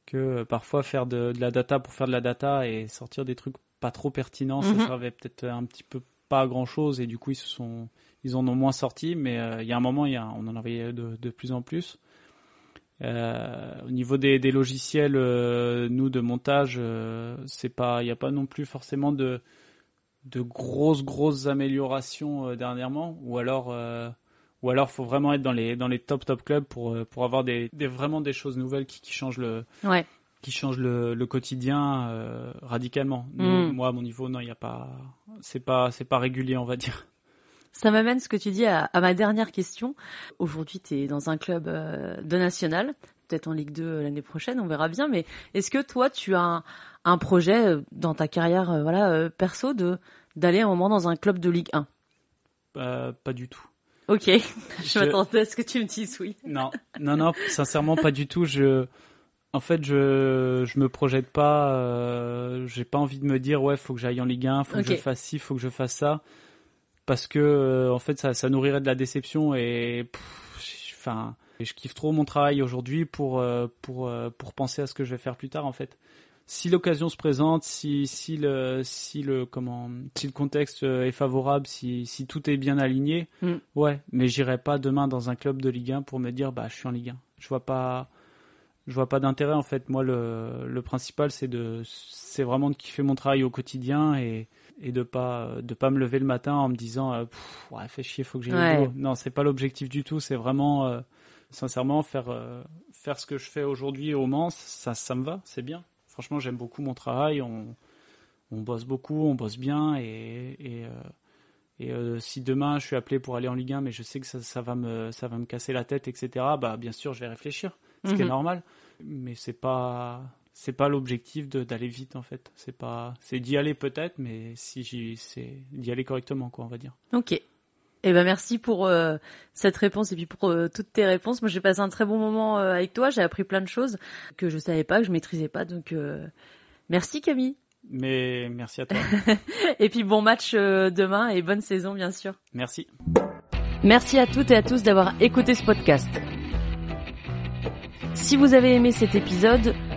que parfois faire de, la data pour faire de la data et sortir des trucs pas trop pertinents, ça mhm. servait peut-être un petit peu pas à grand chose et du coup ils se sont ils en ont moins sorti mais euh, il y a un moment il y a, on en avait de, de plus en plus euh, au niveau des, des logiciels euh, nous de montage c'est pas il n'y a pas non plus forcément de de grosses grosses améliorations dernièrement ou alors ou alors faut vraiment être dans les dans les top top clubs pour euh, pour avoir des, des vraiment des choses nouvelles qui, qui changent le ouais. qui changent le, le quotidien euh, radicalement. Mm. Moi à mon niveau non, il y a pas c'est pas c'est pas régulier, on va dire. Ça m'amène ce que tu dis à, à ma dernière question. Aujourd'hui, tu es dans un club euh, de national, peut-être en Ligue 2 l'année prochaine, on verra bien. Mais est-ce que toi, tu as un, un projet dans ta carrière, voilà, perso, de d'aller un moment dans un club de Ligue 1 Pas du tout. Ok, je, m'attendais à ce que tu me dises oui. Non, non, non, sincèrement pas du tout. Je, en fait, je, je me projette pas. Euh, j'ai pas envie de me dire ouais, faut que j'aille en Ligue 1, faut que je fasse ci, faut que je fasse ça, parce que euh, en fait, ça, ça nourrirait de la déception et, enfin, je kiffe trop mon travail aujourd'hui pour euh, pour euh, pour penser à ce que je vais faire plus tard en fait si l'occasion se présente, si si le si le comment si le contexte est favorable, si si tout est bien aligné, mm. ouais, mais j'irai pas demain dans un club de Ligue 1 pour me dire bah je suis en Ligue 1. Je vois pas je vois pas d'intérêt en fait. Moi le le principal c'est de c'est vraiment de kiffer mon travail au quotidien et et de pas de pas me lever le matin en me disant euh, ouais fais chier faut que j'aille ouais. au boulot. Non, c'est pas l'objectif du tout, c'est vraiment euh, sincèrement faire euh, faire ce que je fais aujourd'hui au Mans, ça ça me va, c'est bien franchement, j'aime beaucoup mon travail. On, on, bosse beaucoup, on bosse bien. Et, et, euh, et euh, si demain je suis appelé pour aller en Ligue 1, mais je sais que ça, ça, va, me, ça va me casser la tête, etc., bah, bien sûr, je vais réfléchir. Ce qui est mhm. normal. Mais c'est pas. C'est pas l'objectif d'aller vite en fait. C'est pas, c'est d'y aller peut-être, mais si c'est d'y aller correctement quoi, on va dire. Ok. Eh ben merci pour euh, cette réponse et puis pour euh, toutes tes réponses. Moi j'ai passé un très bon moment euh, avec toi. J'ai appris plein de choses que je savais pas, que je maîtrisais pas. Donc merci Camille. Mais merci à toi. et puis bon match demain et bonne saison bien sûr. Merci. Merci à toutes et à tous d'avoir écouté ce podcast. Si vous avez aimé cet épisode,